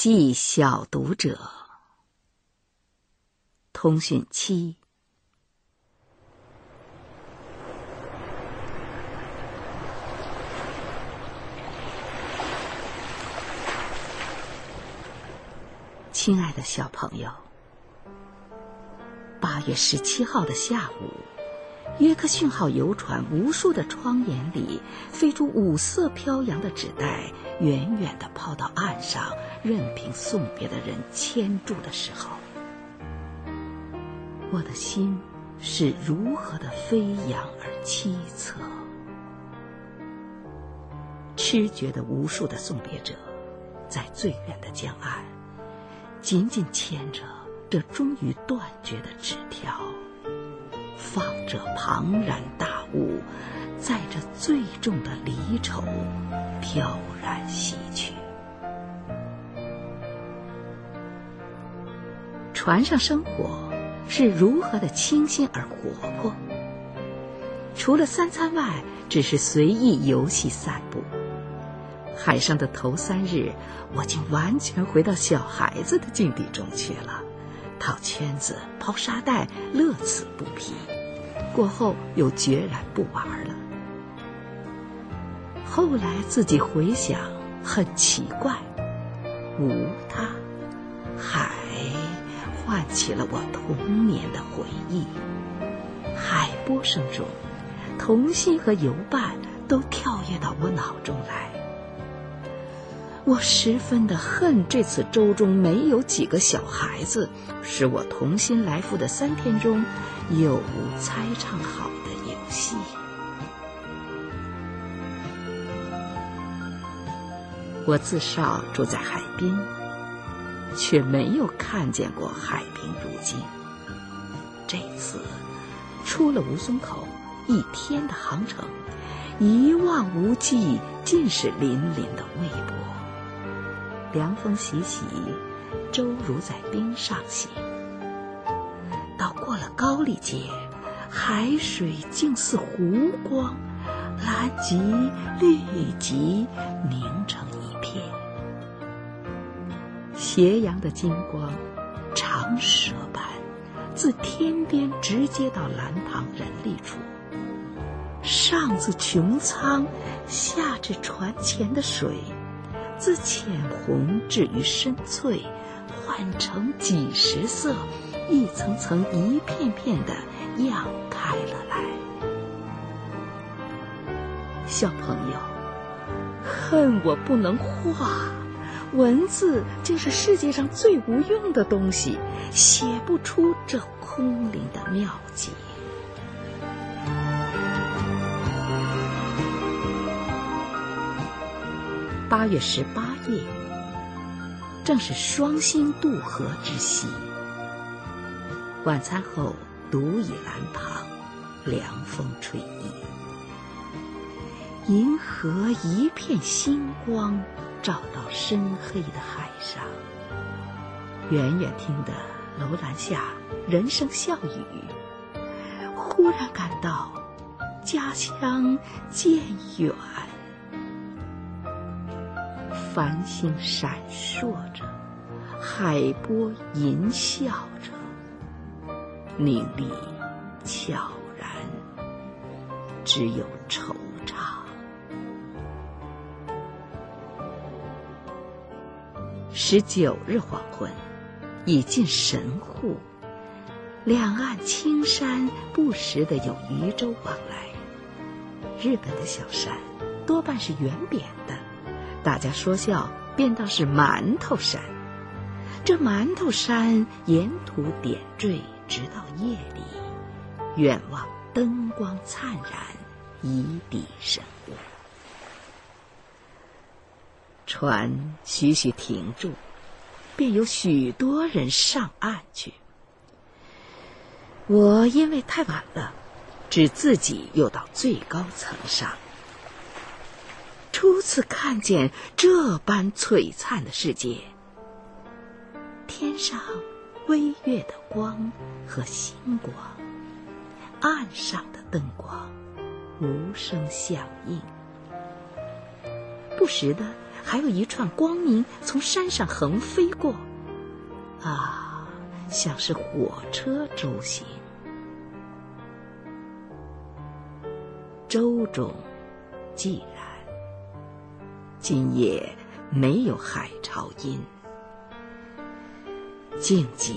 记小读者，通讯七。亲爱的小朋友，八月十七号的下午，约克逊号游船无数的窗沿里飞出五色飘扬的纸袋，远远的抛到岸上，任凭送别的人牵住的时候，我的心是如何的飞扬而凄恻。痴绝的无数的送别者，在最远的江岸。紧紧牵着这终于断绝的纸条，放着庞然大物，载着最重的离愁，飘然西去。船上生活是如何的清新而活泼，除了三餐外，只是随意游戏散步。海上的头三日，我竟完全回到小孩子的境地中去了，套圈子、抛沙袋，乐此不疲。过后又决然不玩了。后来自己回想，很奇怪，无他，海唤起了我童年的回忆。海波声中，童心和游伴都跳跃到我脑中来。我十分的恨这次舟中没有几个小孩子，使我童心来复的三天中有无猜唱好的游戏。我自少住在海滨，却没有看见过海平如镜。这次出了吴淞口，一天的航程，一望无际，尽是粼粼的微波。凉风习习，舟如在冰上行。到过了高丽街，海水竟似湖光，蓝极绿极，凝成一片。斜阳的金光，长蛇般，自天边直接到蓝塘人力处，上自穹苍，下至船前的水。自浅红至于深翠，换成几十色，一层层、一片片的漾开了来。小朋友，恨我不能画，文字就是世界上最无用的东西，写不出这空灵的妙计。八月十八夜，正是双星渡河之夕。晚餐后，独倚兰旁，凉风吹衣。银河一片星光，照到深黑的海上。远远听得楼兰下人声笑语，忽然感到家乡渐远。繁星闪烁着，海波吟啸着，凝丽悄然，只有惆怅。十九日黄昏，已近神户，两岸青山不时的有渔舟往来。日本的小山多半是圆扁的。大家说笑，便道是馒头山。这馒头山沿途点缀，直到夜里，远望灯光灿然，一地神物。船徐徐停住，便有许多人上岸去。我因为太晚了，只自己又到最高层上。初次看见这般璀璨的世界，天上微月的光和星光，岸上的灯光无声响应，不时的还有一串光明从山上横飞过，啊，像是火车周行。舟中既然，今夜没有海潮音，静寂，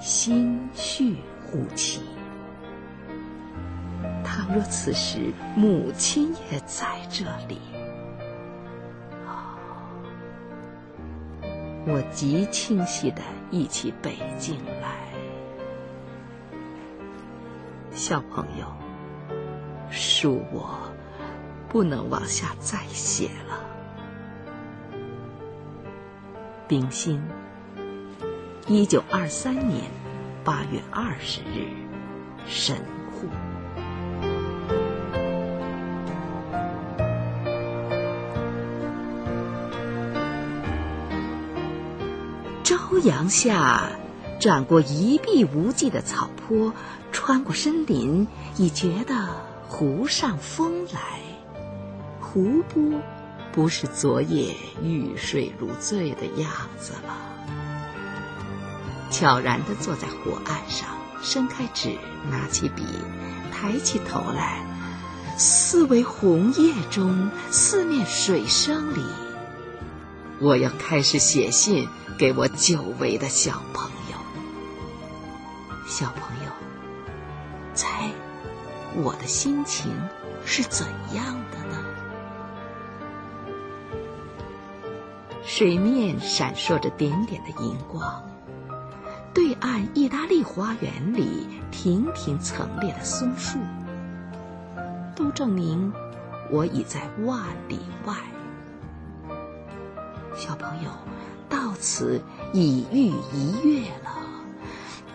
心绪忽起。倘若此时母亲也在这里，我极清晰的忆起北京来。小朋友，恕我不能往下再写了。冰心，一九二三年八月二十日，神户。朝阳下，转过一碧无际的草坡，穿过森林，已觉得湖上风来。湖波不是昨夜欲睡如醉的样子了。悄然地坐在湖岸上，伸开指，拿起笔，抬起头来，四围红叶中，四面水声里，我要开始写信。给我久违的小朋友，小朋友，猜我的心情是怎样的水面闪烁着点点的银光，对岸意大利花园里亭亭层列的松树，都证明我已在万里外。小朋友。到此已逾一月了，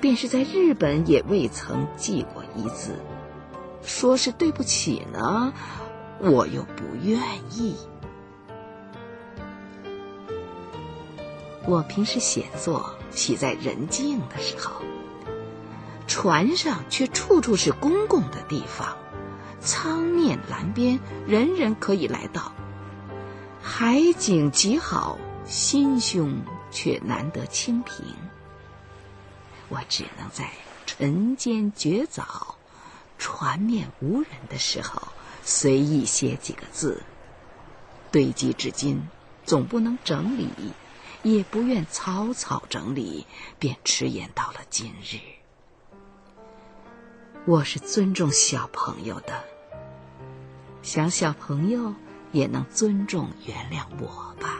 便是在日本也未曾寄过一字。说是对不起呢，我又不愿意。我平时写作喜在人静的时候，船上却处处是公共的地方，舱面栏边人人可以来到，海景极好。心胸却难得清平，我只能在晨间绝早、船面无人的时候，随意写几个字，堆积至今，总不能整理，也不愿草草整理，便迟延到了今日。我是尊重小朋友的，想小朋友也能尊重、原谅我吧。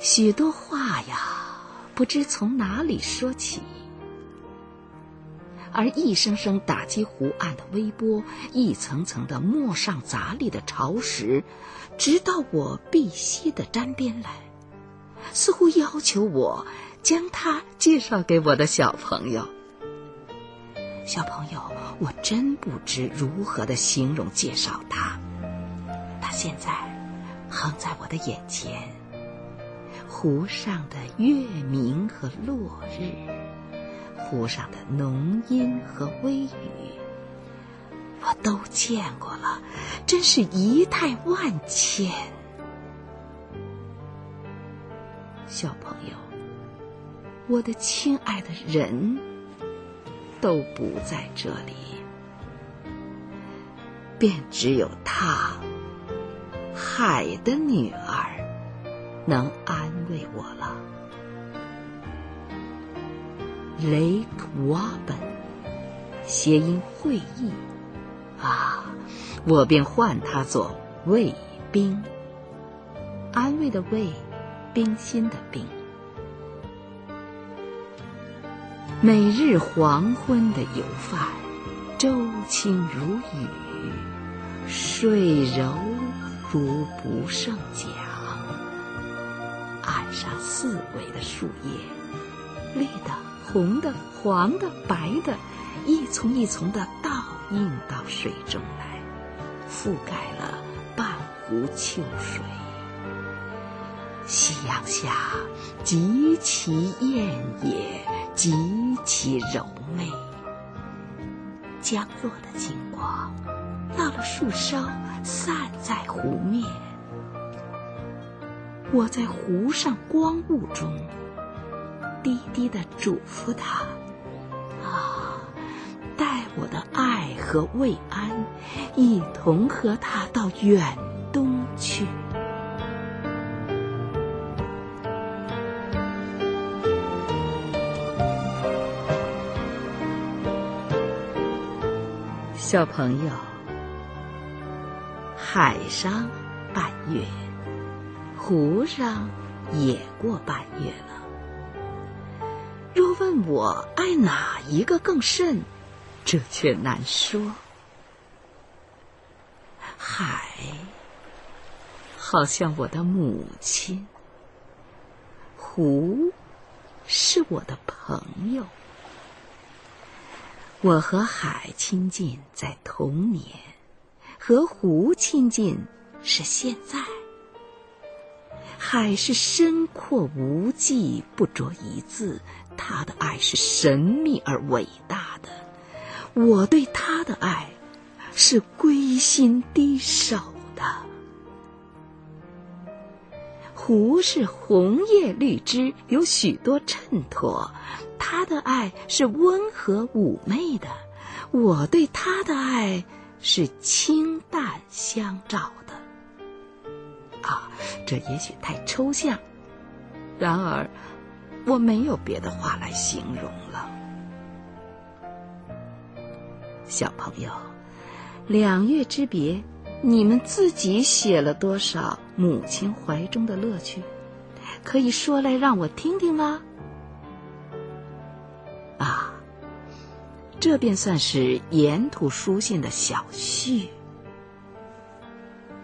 许多话呀，不知从哪里说起，而一声声打击湖岸的微波，一层层的陌上杂历的潮石，直到我碧溪的沾边来，似乎要求我将它介绍给我的小朋友。小朋友，我真不知如何的形容介绍他，他现在横在我的眼前。湖上的月明和落日，湖上的浓阴和微雨，我都见过了，真是仪态万千。小朋友，我的亲爱的人，都不在这里，便只有她，海的女儿。能安慰我了。Lake Waben，谐音会意，啊，我便唤它做卫兵。安慰的慰，冰心的冰。每日黄昏的游泛，舟轻如雨，水柔如不胜桨。岸上四围的树叶，绿的、红的、黄的、白的，一丛一丛的倒映到水中来，覆盖了半湖秋水。夕阳下，极其艳也，极其柔媚。降落的金光，到了树梢，散在湖面。我在湖上光雾中，低低的嘱咐他：“啊，带我的爱和慰安，一同和他到远东去。”小朋友，海上半月。湖上也过半月。问我爱哪一个更甚，这却难说。海好像我的母亲，湖是我的朋友。我和海亲近在童年，和湖亲近是现在。海是深阔无际，不着一字。他的爱是神秘而伟大的，我对他的爱是归心低首的。湖是红叶绿枝，有许多衬托，他的爱是温和妩媚的，我对他的爱是清淡相照的。这也许太抽象。然而，我没有别的话来形容了。小朋友，两月之别，你们自己写了多少母亲怀中的乐趣？可以说来让我听听吗？啊，这便算是沿途书信的小序。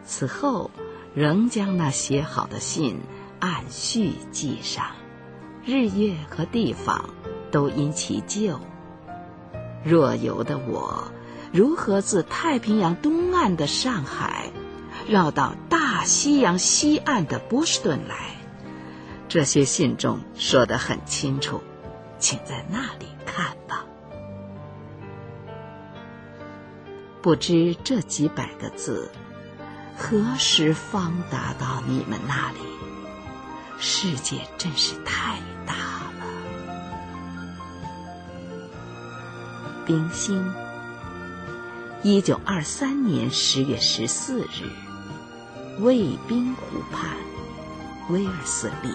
此后。仍将那写好的信按序记上，日月和地方都因其旧。若游的我，如何自太平洋东岸的上海，绕到大西洋西岸的波士顿来？这些信中说得很清楚，请在那里看吧。不知这几百个字。何时方达到你们那里？世界真是太大了。冰心，一九二三年十月十四日，卫兵湖畔，威尔斯利。